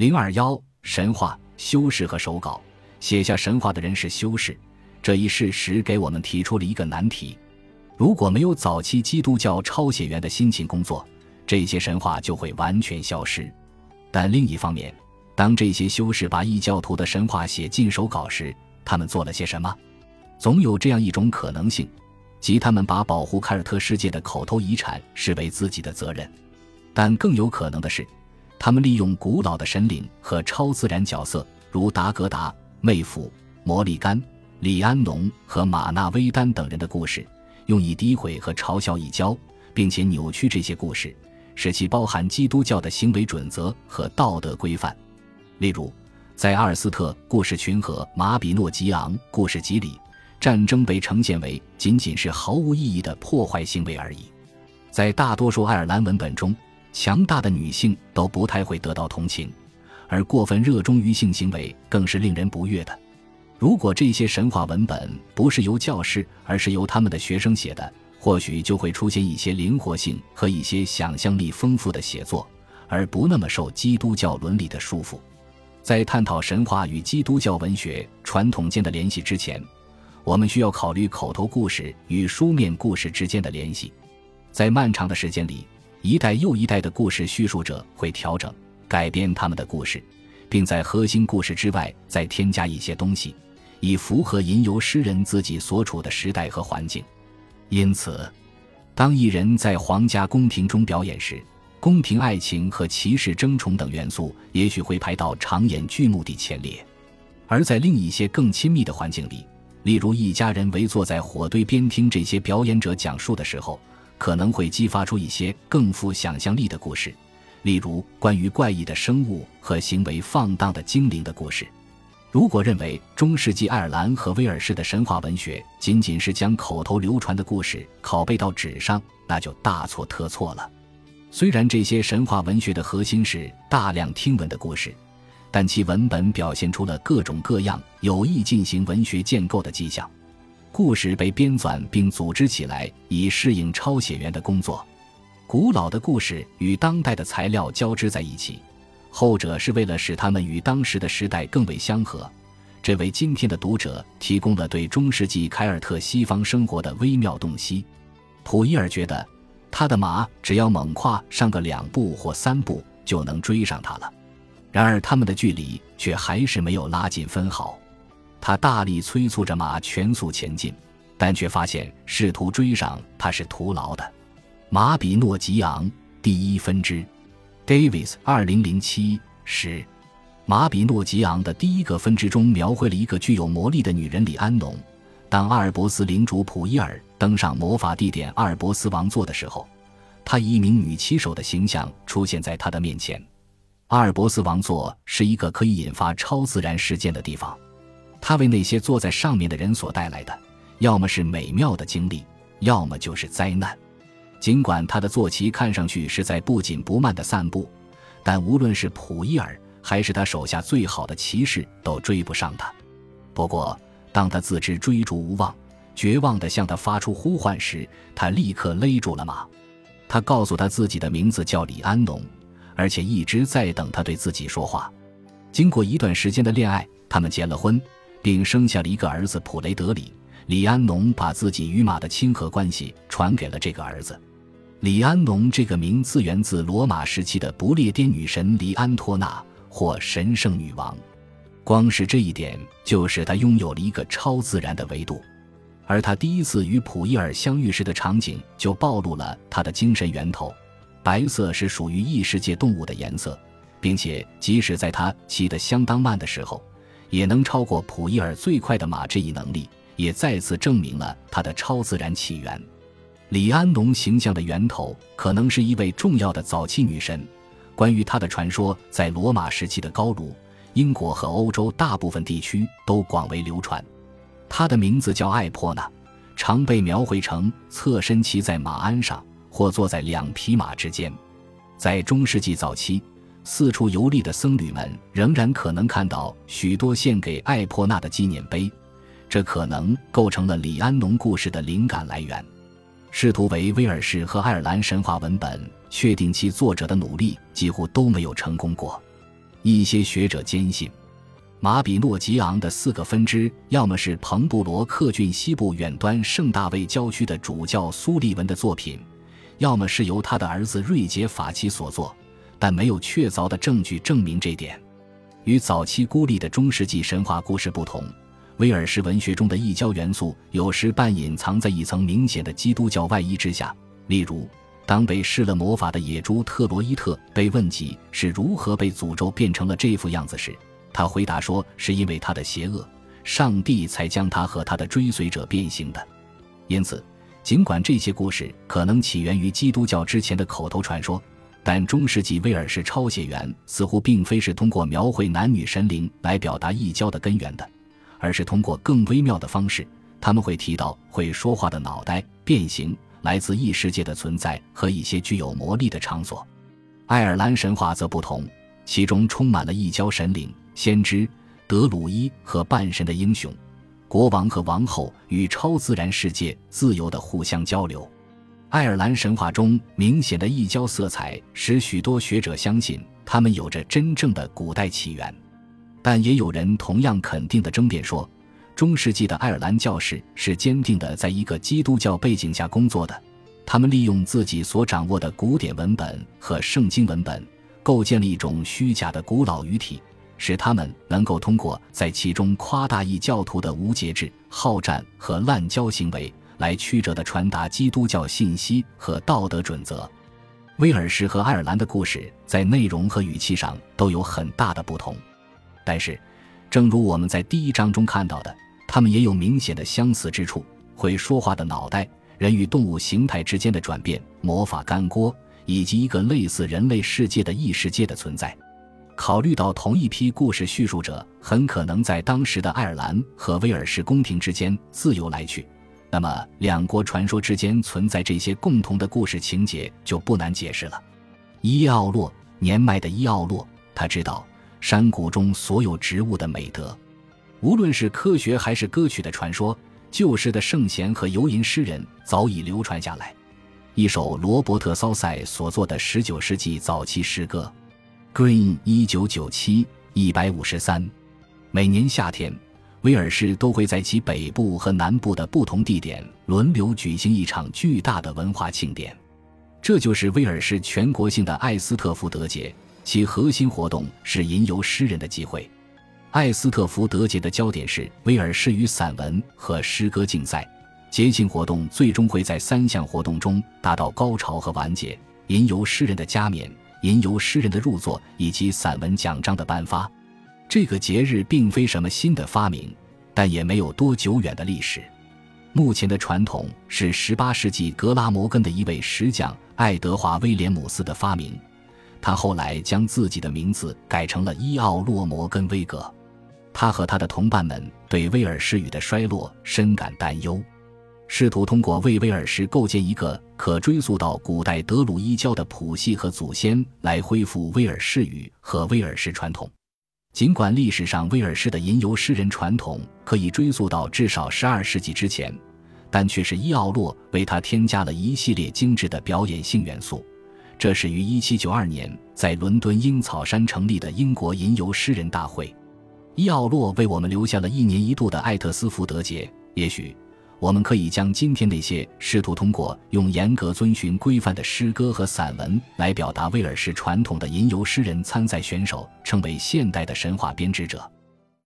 零二幺神话修士和手稿，写下神话的人是修士，这一事实给我们提出了一个难题：如果没有早期基督教抄写员的辛勤工作，这些神话就会完全消失。但另一方面，当这些修士把异教徒的神话写进手稿时，他们做了些什么？总有这样一种可能性，即他们把保护凯尔特世界的口头遗产视为自己的责任。但更有可能的是，他们利用古老的神灵和超自然角色，如达格达、妹夫、摩利甘、李安农和马纳威丹等人的故事，用以诋毁和嘲笑异教，并且扭曲这些故事，使其包含基督教的行为准则和道德规范。例如，在阿尔斯特故事群和马比诺吉昂故事集里，战争被呈现为仅仅是毫无意义的破坏行为而已。在大多数爱尔兰文本中，强大的女性都不太会得到同情，而过分热衷于性行为更是令人不悦的。如果这些神话文本不是由教师，而是由他们的学生写的，或许就会出现一些灵活性和一些想象力丰富的写作，而不那么受基督教伦理的束缚。在探讨神话与基督教文学传统间的联系之前，我们需要考虑口头故事与书面故事之间的联系。在漫长的时间里，一代又一代的故事叙述者会调整、改编他们的故事，并在核心故事之外再添加一些东西，以符合吟游诗人自己所处的时代和环境。因此，当一人在皇家宫廷中表演时，宫廷爱情和骑士争宠等元素也许会排到长演剧目的前列，而在另一些更亲密的环境里，例如一家人围坐在火堆边听这些表演者讲述的时候，可能会激发出一些更富想象力的故事，例如关于怪异的生物和行为放荡的精灵的故事。如果认为中世纪爱尔兰和威尔士的神话文学仅仅是将口头流传的故事拷贝到纸上，那就大错特错了。虽然这些神话文学的核心是大量听闻的故事，但其文本表现出了各种各样有意进行文学建构的迹象。故事被编纂并组织起来，以适应抄写员的工作。古老的故事与当代的材料交织在一起，后者是为了使它们与当时的时代更为相合。这为今天的读者提供了对中世纪凯尔特西方生活的微妙洞悉。普伊尔觉得。他的马只要猛跨上个两步或三步，就能追上他了。然而，他们的距离却还是没有拉近分毫。他大力催促着马全速前进，但却发现试图追上他是徒劳的。马比诺吉昂第一分支，Davis 二零零七十。马比诺吉昂的第一个分支中描绘了一个具有魔力的女人里安农。当阿尔伯斯领主普伊尔登上魔法地点阿尔伯斯王座的时候，他以一名女骑手的形象出现在他的面前。阿尔伯斯王座是一个可以引发超自然事件的地方，它为那些坐在上面的人所带来的，要么是美妙的经历，要么就是灾难。尽管他的坐骑看上去是在不紧不慢的散步，但无论是普伊尔还是他手下最好的骑士都追不上他。不过，当他自知追逐无望，绝望地向他发出呼唤时，他立刻勒住了马。他告诉他自己的名字叫李安农，而且一直在等他对自己说话。经过一段时间的恋爱，他们结了婚，并生下了一个儿子普雷德里。李安农把自己与马的亲和关系传给了这个儿子。李安农这个名字源自罗马时期的不列颠女神李安托纳或神圣女王。光是这一点，就使他拥有了一个超自然的维度，而他第一次与普伊尔相遇时的场景，就暴露了他的精神源头。白色是属于异世界动物的颜色，并且即使在他骑得相当慢的时候，也能超过普伊尔最快的马。这一能力也再次证明了他的超自然起源。李安农形象的源头可能是一位重要的早期女神。关于她的传说，在罗马时期的高卢。英国和欧洲大部分地区都广为流传。她的名字叫艾珀娜，常被描绘成侧身骑在马鞍上，或坐在两匹马之间。在中世纪早期，四处游历的僧侣们仍然可能看到许多献给艾珀纳的纪念碑，这可能构成了李安农故事的灵感来源。试图为威尔士和爱尔兰神话文本确定其作者的努力几乎都没有成功过。一些学者坚信，马比诺吉昂的四个分支要么是彭布罗克郡西部远端圣大卫郊区的主教苏利文的作品，要么是由他的儿子瑞杰法奇所作，但没有确凿的证据证明这点。与早期孤立的中世纪神话故事不同，威尔士文学中的异教元素有时半隐藏在一层明显的基督教外衣之下。例如，当被施了魔法的野猪特罗伊特被问及是如何被诅咒变成了这副样子时，他回答说：“是因为他的邪恶，上帝才将他和他的追随者变形的。”因此，尽管这些故事可能起源于基督教之前的口头传说。但中世纪威尔士抄写员似乎并非是通过描绘男女神灵来表达异教的根源的，而是通过更微妙的方式。他们会提到会说话的脑袋、变形、来自异世界的存在和一些具有魔力的场所。爱尔兰神话则不同，其中充满了异教神灵、先知、德鲁伊和半神的英雄、国王和王后与超自然世界自由的互相交流。爱尔兰神话中明显的异教色彩，使许多学者相信他们有着真正的古代起源，但也有人同样肯定的争辩说，中世纪的爱尔兰教士是坚定的在一个基督教背景下工作的，他们利用自己所掌握的古典文本和圣经文本，构建了一种虚假的古老语体，使他们能够通过在其中夸大异教徒的无节制好战和滥交行为。来曲折地传达基督教信息和道德准则。威尔士和爱尔兰的故事在内容和语气上都有很大的不同，但是，正如我们在第一章中看到的，他们也有明显的相似之处：会说话的脑袋、人与动物形态之间的转变、魔法干锅，以及一个类似人类世界的异世界的存在。考虑到同一批故事叙述者很可能在当时的爱尔兰和威尔士宫廷之间自由来去。那么，两国传说之间存在这些共同的故事情节就不难解释了。伊奥洛，年迈的伊奥洛，他知道山谷中所有植物的美德，无论是科学还是歌曲的传说，旧时的圣贤和游吟诗人早已流传下来。一首罗伯特·骚塞所作的19世纪早期诗歌，《Green》，1997，一百五十三。每年夏天。威尔士都会在其北部和南部的不同地点轮流举行一场巨大的文化庆典，这就是威尔士全国性的艾斯特福德节。其核心活动是吟游诗人的机会。艾斯特福德节的焦点是威尔士语散文和诗歌竞赛。节庆活动最终会在三项活动中达到高潮和完结：吟游诗人的加冕、吟游诗人的入座以及散文奖章的颁发。这个节日并非什么新的发明，但也没有多久远的历史。目前的传统是18世纪格拉摩根的一位石匠爱德华·威廉姆斯的发明，他后来将自己的名字改成了伊奥洛·摩根威格。他和他的同伴们对威尔士语的衰落深感担忧，试图通过为威尔士构建一个可追溯到古代德鲁伊教的谱系和祖先来恢复威尔士语和威尔士传统。尽管历史上威尔士的吟游诗人传统可以追溯到至少十二世纪之前，但却是伊奥洛为他添加了一系列精致的表演性元素。这是于一七九二年在伦敦樱草山成立的英国吟游诗人大会。伊奥洛为我们留下了一年一度的艾特斯福德节。也许。我们可以将今天那些试图通过用严格遵循规范的诗歌和散文来表达威尔士传统的吟游诗人参赛选手称为现代的神话编织者。